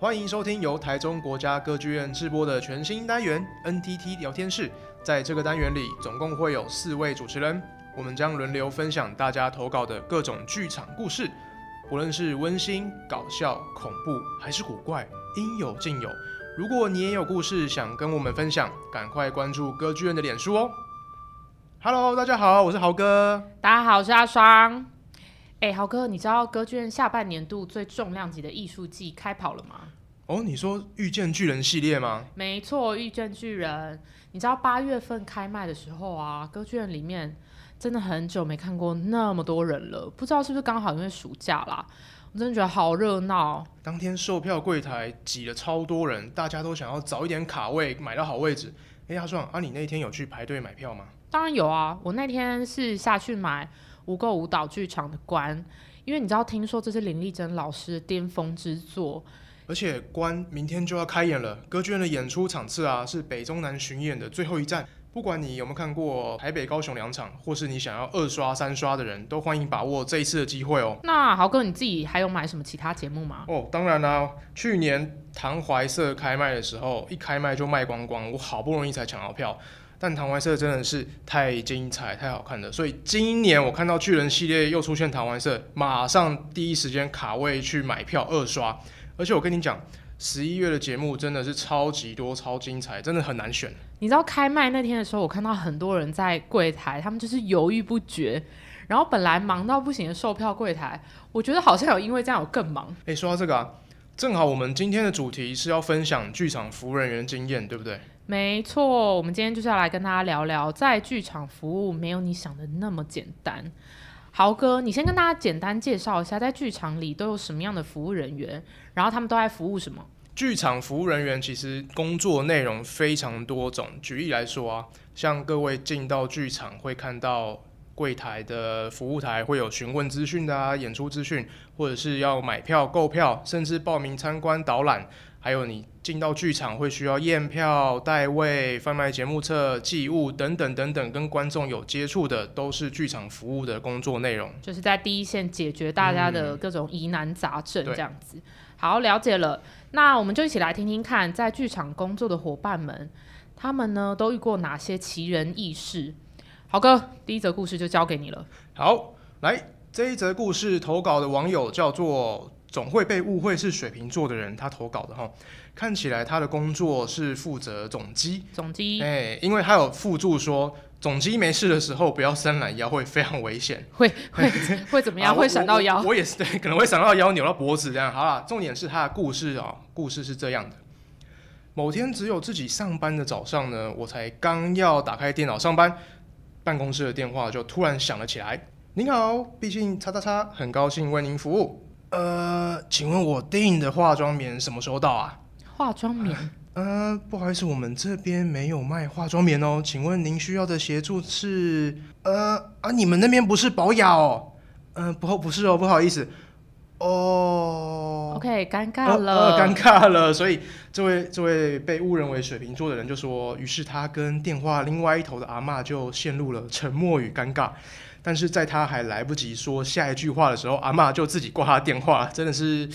欢迎收听由台中国家歌剧院制播的全新单元 NTT 聊天室。在这个单元里，总共会有四位主持人，我们将轮流分享大家投稿的各种剧场故事，不论是温馨、搞笑、恐怖还是古怪，应有尽有。如果你也有故事想跟我们分享，赶快关注歌剧院的脸书哦。Hello，大家好，我是豪哥。大家好，我是阿双。哎，豪哥，你知道歌剧院下半年度最重量级的艺术季开跑了吗？哦，你说《遇见巨人》系列吗？没错，《遇见巨人》。你知道八月份开卖的时候啊，歌剧院里面真的很久没看过那么多人了。不知道是不是刚好因为暑假啦？我真的觉得好热闹。当天售票柜台挤了超多人，大家都想要早一点卡位，买到好位置。哎，阿壮，啊，你那天有去排队买票吗？当然有啊，我那天是下去买。无垢舞蹈剧场的关，因为你知道，听说这是林丽珍老师的巅峰之作，而且关明天就要开演了。歌剧院的演出场次啊，是北中南巡演的最后一站。不管你有没有看过台北、高雄两场，或是你想要二刷、三刷的人，都欢迎把握这一次的机会哦。那豪哥，你自己还有买什么其他节目吗？哦，当然啦、啊，去年唐怀瑟开卖的时候，一开卖就卖光光，我好不容易才抢到票。但唐怀瑟真的是太精彩、太好看了，所以今年我看到巨人系列又出现唐怀瑟，马上第一时间卡位去买票二刷。而且我跟你讲，十一月的节目真的是超级多、超精彩，真的很难选。你知道开卖那天的时候，我看到很多人在柜台，他们就是犹豫不决。然后本来忙到不行的售票柜台，我觉得好像有因为这样有更忙。哎、欸，说到这个啊，正好我们今天的主题是要分享剧场服务人员经验，对不对？没错，我们今天就是要来跟大家聊聊，在剧场服务没有你想的那么简单。豪哥，你先跟大家简单介绍一下，在剧场里都有什么样的服务人员，然后他们都在服务什么？剧场服务人员其实工作内容非常多种。举例来说啊，像各位进到剧场会看到柜台的服务台会有询问资讯的啊，演出资讯，或者是要买票、购票，甚至报名参观导览。还有你进到剧场会需要验票、代位、贩卖节目册、寄物等等等等，跟观众有接触的，都是剧场服务的工作内容。就是在第一线解决大家的各种疑难杂症，这样子。嗯、好，了解了。那我们就一起来听听看，在剧场工作的伙伴们，他们呢都遇过哪些奇人异事？豪哥，第一则故事就交给你了。好，来，这一则故事投稿的网友叫做。总会被误会是水瓶座的人，他投稿的哈，看起来他的工作是负责总机，总机，哎，因为他有附注说，总机没事的时候不要伸懒腰，会非常危险，会会会怎么样？啊、会闪到腰我我？我也是对，可能会闪到腰，扭到脖子这样。好了，重点是他的故事啊、哦，故事是这样的：某天只有自己上班的早上呢，我才刚要打开电脑上班，办公室的电话就突然响了起来。您好，毕竟叉叉叉，很高兴为您服务。呃，请问我订的化妆棉什么时候到啊？化妆棉？呃，不好意思，我们这边没有卖化妆棉哦。请问您需要的协助是？呃啊，你们那边不是保雅哦？嗯、呃，不，不是哦，不好意思。哦，OK，尴尬了，呃，尴尬了。所以这位这位被误认为水瓶座的人就说，于是他跟电话另外一头的阿妈就陷入了沉默与尴尬。但是在他还来不及说下一句话的时候，阿妈就自己挂他电话。真的是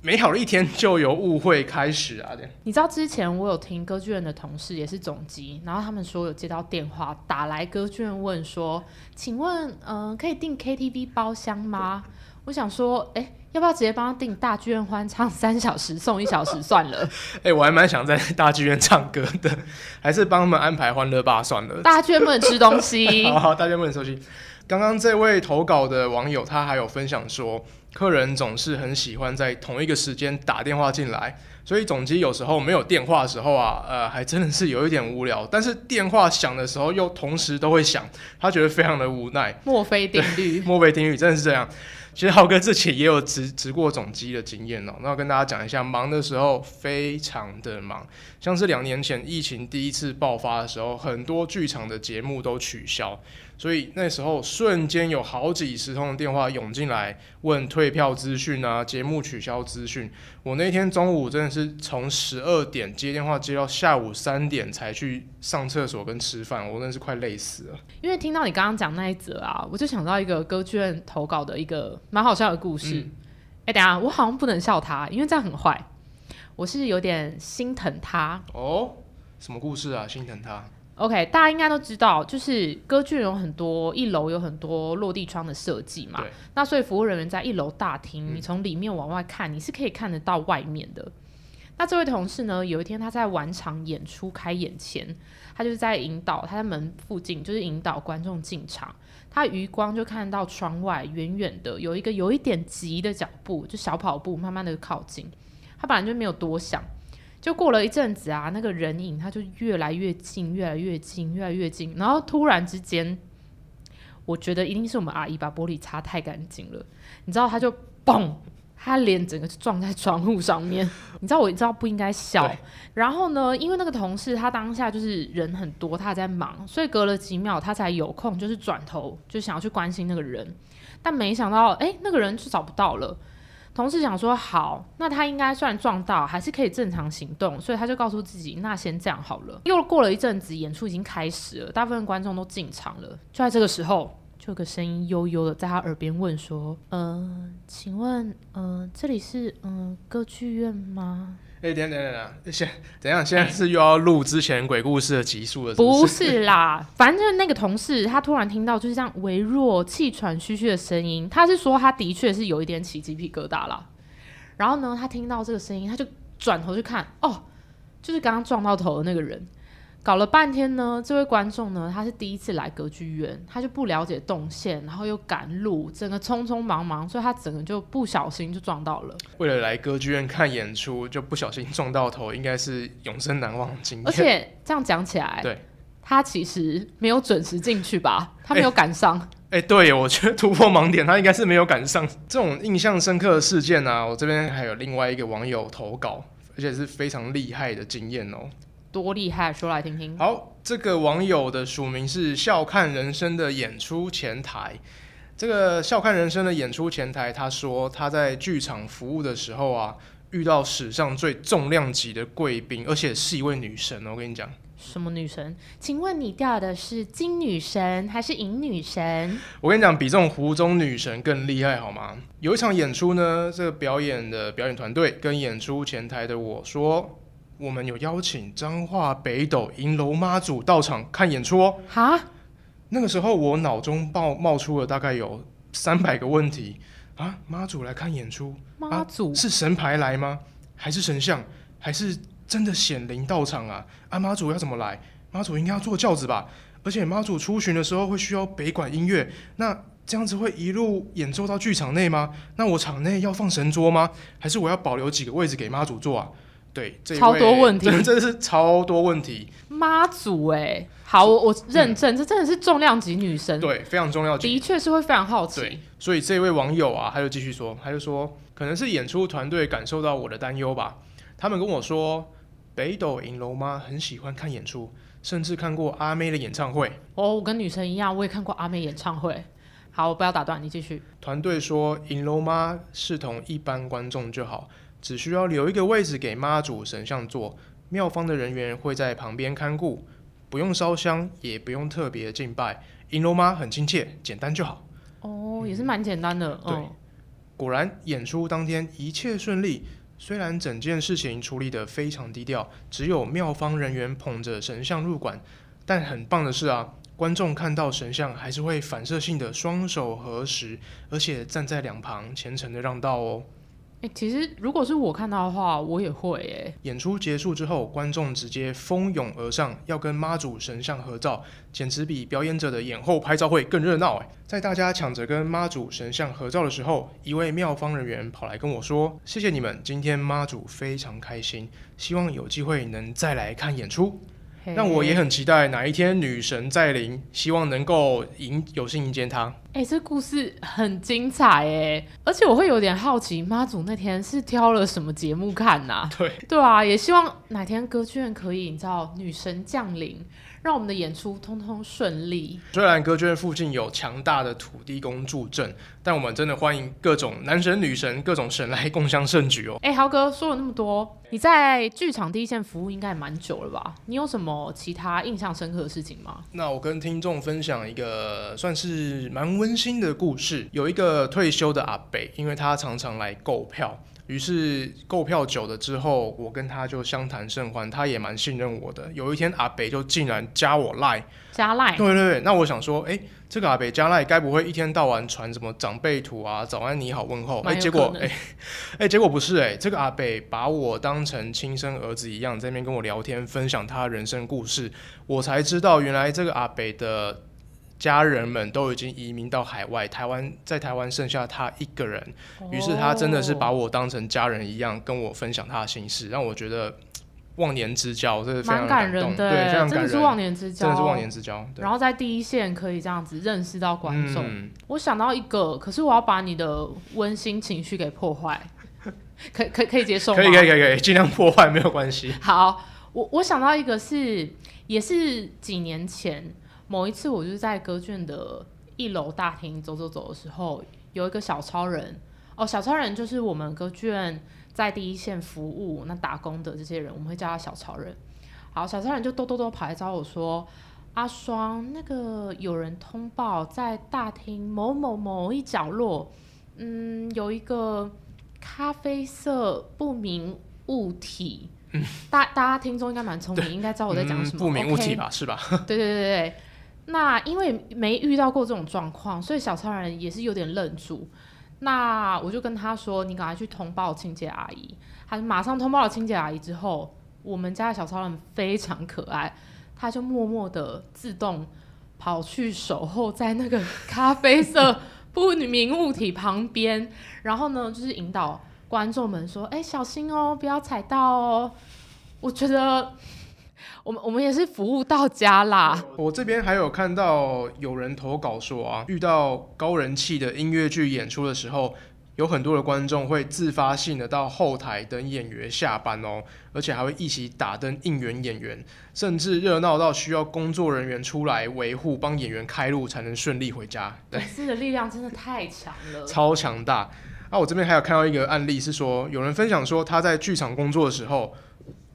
美好的一天就由误会开始啊！你知道之前我有听歌剧院的同事也是总机，然后他们说有接到电话打来歌剧院问说，请问嗯、可以订 KTV 包厢吗？我想说，哎、要不要直接帮他订大剧院欢唱三小时送一小时算了？哎、欸，我还蛮想在大剧院唱歌的，还是帮他们安排欢乐吧算了。大剧院不能吃东西。好，好，大剧院不能吃东西。刚刚这位投稿的网友，他还有分享说，客人总是很喜欢在同一个时间打电话进来，所以总机有时候没有电话的时候啊，呃，还真的是有一点无聊。但是电话响的时候又同时都会响，他觉得非常的无奈。墨菲定律，墨菲定律真的是这样。其实浩哥自己也有直直过总机的经验哦，那我跟大家讲一下，忙的时候非常的忙，像是两年前疫情第一次爆发的时候，很多剧场的节目都取消。所以那时候瞬间有好几十通的电话涌进来，问退票资讯啊，节目取消资讯。我那天中午真的是从十二点接电话接到下午三点才去上厕所跟吃饭，我真的是快累死了。因为听到你刚刚讲那一则啊，我就想到一个歌剧院投稿的一个蛮好笑的故事。哎、嗯欸，等一下我好像不能笑他，因为这样很坏。我是有点心疼他哦。什么故事啊？心疼他？OK，大家应该都知道，就是歌剧有很多一楼有很多落地窗的设计嘛。那所以服务人员在一楼大厅，你从里面往外看，你是可以看得到外面的。那这位同事呢，有一天他在晚场演出开演前，他就是在引导，他在门附近就是引导观众进场。他余光就看到窗外远远的有一个有一点急的脚步，就小跑步，慢慢的靠近。他本来就没有多想，就过了一阵子啊，那个人影他就越来越近，越来越近，越来越近。然后突然之间，我觉得一定是我们阿姨把玻璃擦太干净了，你知道，他就嘣。他脸整个撞在窗户上面，你知道我知道不应该笑，然后呢，因为那个同事他当下就是人很多，他还在忙，所以隔了几秒他才有空，就是转头就想要去关心那个人，但没想到哎，那个人就找不到了。同事想说好，那他应该算撞到，还是可以正常行动，所以他就告诉自己，那先这样好了。又过了一阵子，演出已经开始了，大部分观众都进场了，就在这个时候。就有个声音悠悠的在他耳边问说：“呃，请问，呃，这里是嗯、呃、歌剧院吗？”哎、欸，等等等等，现怎样？现在是又要录之前鬼故事的集数了是不是？不是啦，反正那个同事，他突然听到就是这样微弱、气喘吁吁的声音，他是说他的确是有一点起鸡皮疙瘩啦。然后呢，他听到这个声音，他就转头去看，哦，就是刚刚撞到头的那个人。搞了半天呢，这位观众呢，他是第一次来歌剧院，他就不了解动线，然后又赶路，整个匆匆忙忙，所以他整个就不小心就撞到了。为了来歌剧院看演出，就不小心撞到头，应该是永生难忘的经验。而且这样讲起来，对，他其实没有准时进去吧？他没有赶上。哎、对，我觉得突破盲点，他应该是没有赶上。这种印象深刻的事件呢、啊，我这边还有另外一个网友投稿，而且是非常厉害的经验哦。多厉害，说来听听。好，这个网友的署名是笑看人生的演出前台。这个笑看人生的演出前台，他说他在剧场服务的时候啊，遇到史上最重量级的贵宾，而且是一位女神。我跟你讲，什么女神？请问你钓的是金女神还是银女神？我跟你讲，比这种湖中女神更厉害，好吗？有一场演出呢，这个表演的表演团队跟演出前台的我说。我们有邀请彰化北斗银楼妈祖到场看演出哦。哈，那个时候我脑中冒冒出了大概有三百个问题啊！妈祖来看演出，妈祖、啊、是神牌来吗？还是神像？还是真的显灵到场啊？啊，妈祖要怎么来？妈祖应该要坐轿子吧？而且妈祖出巡的时候会需要北管音乐，那这样子会一路演奏到剧场内吗？那我场内要放神桌吗？还是我要保留几个位置给妈祖坐啊？对，超多问题，真的，真的是超多问题。妈祖哎，好，我我认证、嗯，这真的是重量级女神，对，非常重要级，的确是会非常好奇。对，所以这位网友啊，他就继续说，他就说，可能是演出团队感受到我的担忧吧。他们跟我说，北斗银楼妈很喜欢看演出，甚至看过阿妹的演唱会。哦，我跟女神一样，我也看过阿妹演唱会。好，我不要打断你，继续。团队说，银楼妈视同一般观众就好。只需要留一个位置给妈祖神像坐，庙方的人员会在旁边看顾，不用烧香，也不用特别敬拜，银楼妈很亲切，简单就好。哦，也是蛮简单的。对，哦、果然演出当天一切顺利，虽然整件事情处理得非常低调，只有庙方人员捧着神像入馆，但很棒的是啊，观众看到神像还是会反射性的双手合十，而且站在两旁虔诚的让道哦。欸，其实如果是我看到的话，我也会诶。演出结束之后，观众直接蜂拥而上，要跟妈祖神像合照，简直比表演者的演后拍照会更热闹诶。在大家抢着跟妈祖神像合照的时候，一位庙方人员跑来跟我说：“谢谢你们，今天妈祖非常开心，希望有机会能再来看演出。”那我也很期待哪一天女神再临，希望能够迎有幸迎接她。哎、欸，这故事很精彩哎，而且我会有点好奇，妈祖那天是挑了什么节目看呐、啊？对对啊，也希望哪天歌剧院可以，你知道，女神降临。让我们的演出通通顺利。虽然歌剧院附近有强大的土地公助阵，但我们真的欢迎各种男神女神、各种神来共襄盛举哦。哎，豪哥说了那么多，你在剧场第一线服务应该也蛮久了吧？你有什么其他印象深刻的事情吗？那我跟听众分享一个算是蛮温温馨的故事。有一个退休的阿伯，因为他常常来购票。于是购票久了之后，我跟他就相谈甚欢，他也蛮信任我的。有一天，阿北就竟然加我赖，加赖，对对对。那我想说，哎，这个阿北加赖，该不会一天到晚传什么长辈图啊、早安、你好、问候？哎，结果，哎，哎，结果不是哎，这个阿北把我当成亲生儿子一样，在那边跟我聊天，分享他人生故事，我才知道原来这个阿北的。家人们都已经移民到海外，台湾在台湾剩下他一个人，于是他真的是把我当成家人一样跟我分享他的心事，让我觉得忘年之交，这是非常感动，对，非常感人，真的是忘年之交，真的是忘年之交。然后在第一线可以这样子认识到观众，嗯、我想到一个，可是我要把你的温馨情绪给破坏，可可可以接受吗？可以可以可以可以，尽量破坏没有关系。好，我我想到一个是，也是几年前。某一次，我就是在歌剧的一楼大厅走走走的时候，有一个小超人哦，小超人就是我们歌剧院在第一线服务那打工的这些人，我们会叫他小超人。好，小超人就兜兜兜跑来找我说：“阿双，那个有人通报在大厅某某某一角落，嗯，有一个咖啡色不明物体。嗯、大大家听众应该蛮聪明，应该知道我在讲什么。嗯、不明物体吧？Okay? 是吧？对对对对。”那因为没遇到过这种状况，所以小超人也是有点愣住。那我就跟他说：“你赶快去通报清洁阿姨。”他马上通报了清洁阿姨之后，我们家的小超人非常可爱，他就默默的自动跑去守候在那个咖啡色不明物体旁边，然后呢，就是引导观众们说：“哎，小心哦，不要踩到哦。”我觉得。我们我们也是服务到家啦。我这边还有看到有人投稿说啊，遇到高人气的音乐剧演出的时候，有很多的观众会自发性的到后台等演员下班哦，而且还会一起打灯应援演员，甚至热闹到需要工作人员出来维护，帮演员开路才能顺利回家。对，粉丝的力量真的太强了，超强大。啊，我这边还有看到一个案例是说，有人分享说他在剧场工作的时候。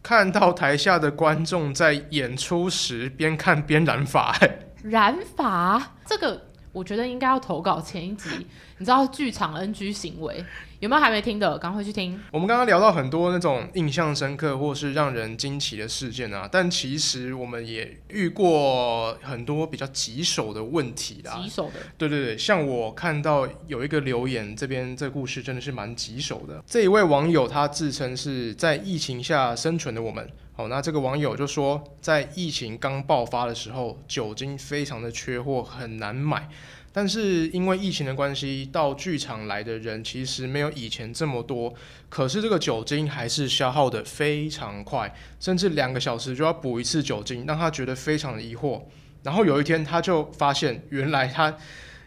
看到台下的观众在演出时边看边染发，染发这个我觉得应该要投稿前一集，你知道剧场 NG 行为。有没有还没听的？赶快去听。我们刚刚聊到很多那种印象深刻或是让人惊奇的事件啊，但其实我们也遇过很多比较棘手的问题啦。棘手的。对对对，像我看到有一个留言，这边这故事真的是蛮棘手的。这一位网友他自称是在疫情下生存的我们。好，那这个网友就说，在疫情刚爆发的时候，酒精非常的缺货，很难买。但是因为疫情的关系，到剧场来的人其实没有以前这么多。可是这个酒精还是消耗的非常快，甚至两个小时就要补一次酒精，让他觉得非常的疑惑。然后有一天他就发现，原来他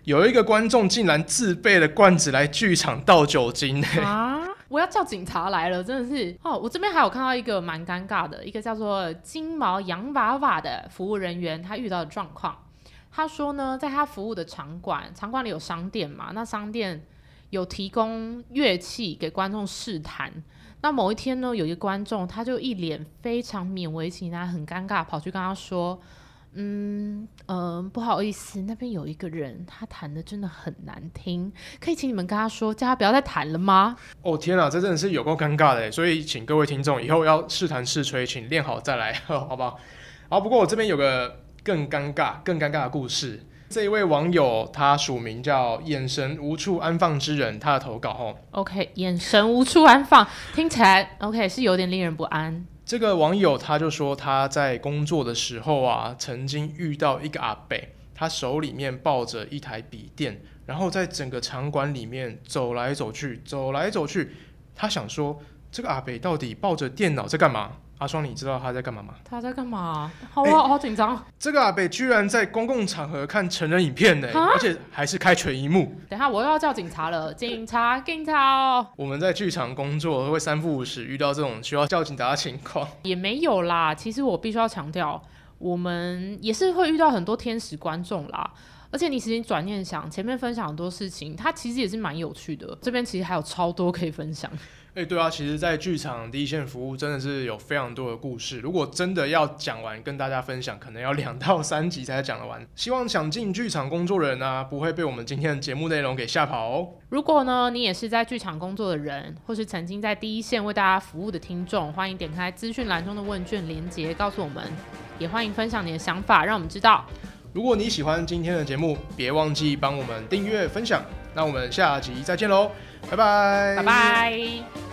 有一个观众竟然自备了罐子来剧场倒酒精。啊！我要叫警察来了，真的是哦！我这边还有看到一个蛮尴尬的，一个叫做金毛洋娃娃的服务人员，他遇到的状况。他说呢，在他服务的场馆，场馆里有商店嘛，那商店有提供乐器给观众试弹。那某一天呢，有一个观众，他就一脸非常勉为其难、很尴尬，跑去跟他说：“嗯，呃，不好意思，那边有一个人，他弹的真的很难听，可以请你们跟他说，叫他不要再弹了吗？”哦天啊，这真的是有够尴尬的，所以请各位听众以后要试弹试吹，请练好再来，好不好？好，不过我这边有个。更尴尬、更尴尬的故事。这一位网友他署名叫“眼神无处安放之人”，他的投稿哦。OK，眼神无处安放，听起来 OK 是有点令人不安。这个网友他就说他在工作的时候啊，曾经遇到一个阿伯，他手里面抱着一台笔电，然后在整个场馆里面走来走去，走来走去。他想说，这个阿伯到底抱着电脑在干嘛？阿双，你知道他在干嘛吗？他在干嘛？好啊，欸、好紧张。这个阿北居然在公共场合看成人影片呢，而且还是开全一幕。等下我又要叫警察了，警察，警察哦！我们在剧场工作，会三不五时遇到这种需要叫警察的情况。也没有啦，其实我必须要强调，我们也是会遇到很多天使观众啦。而而且你其实转念想，前面分享很多事情，它其实也是蛮有趣的。这边其实还有超多可以分享。哎、欸，对啊，其实，在剧场第一线服务真的是有非常多的故事。如果真的要讲完，跟大家分享，可能要两到三集才讲得完。希望想进剧场工作的人呢、啊，不会被我们今天的节目内容给吓跑哦。如果呢，你也是在剧场工作的人，或是曾经在第一线为大家服务的听众，欢迎点开资讯栏中的问卷连接，告诉我们。也欢迎分享你的想法，让我们知道。如果你喜欢今天的节目，别忘记帮我们订阅分享。那我们下集再见喽，拜拜，拜拜。